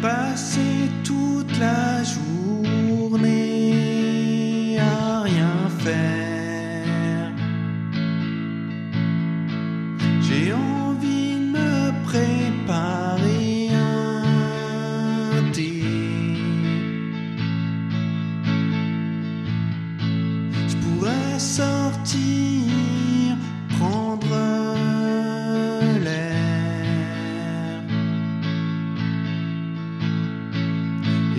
passé toute la journée à rien faire. J'ai envie de me préparer un thé. Je pourrais sortir,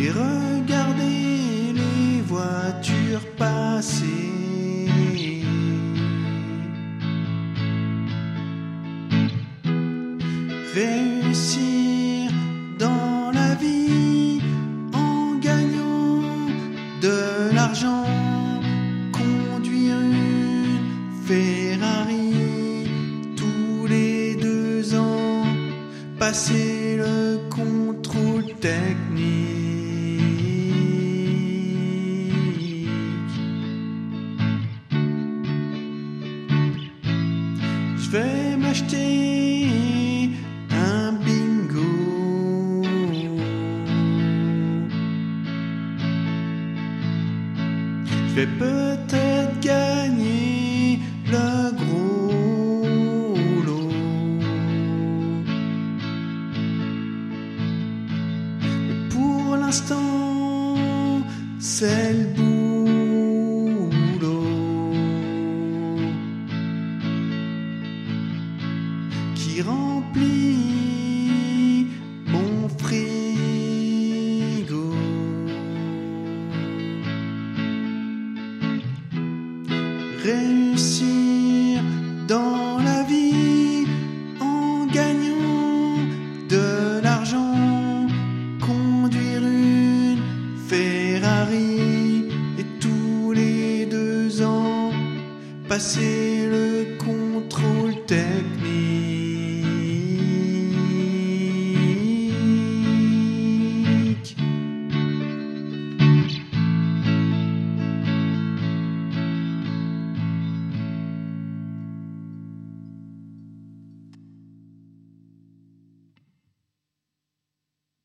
et regarder les voitures passer. Réussir dans la vie en gagnant de l'argent, conduire une Ferrari tous les deux ans, passer le contrôle technique. Je vais m'acheter un bingo. Je vais peut-être gagner le gros lot. Mais pour l'instant, c'est le mon frigo. Réussir dans la vie en gagnant de l'argent, conduire une Ferrari et tous les deux ans passer le contrôle technique.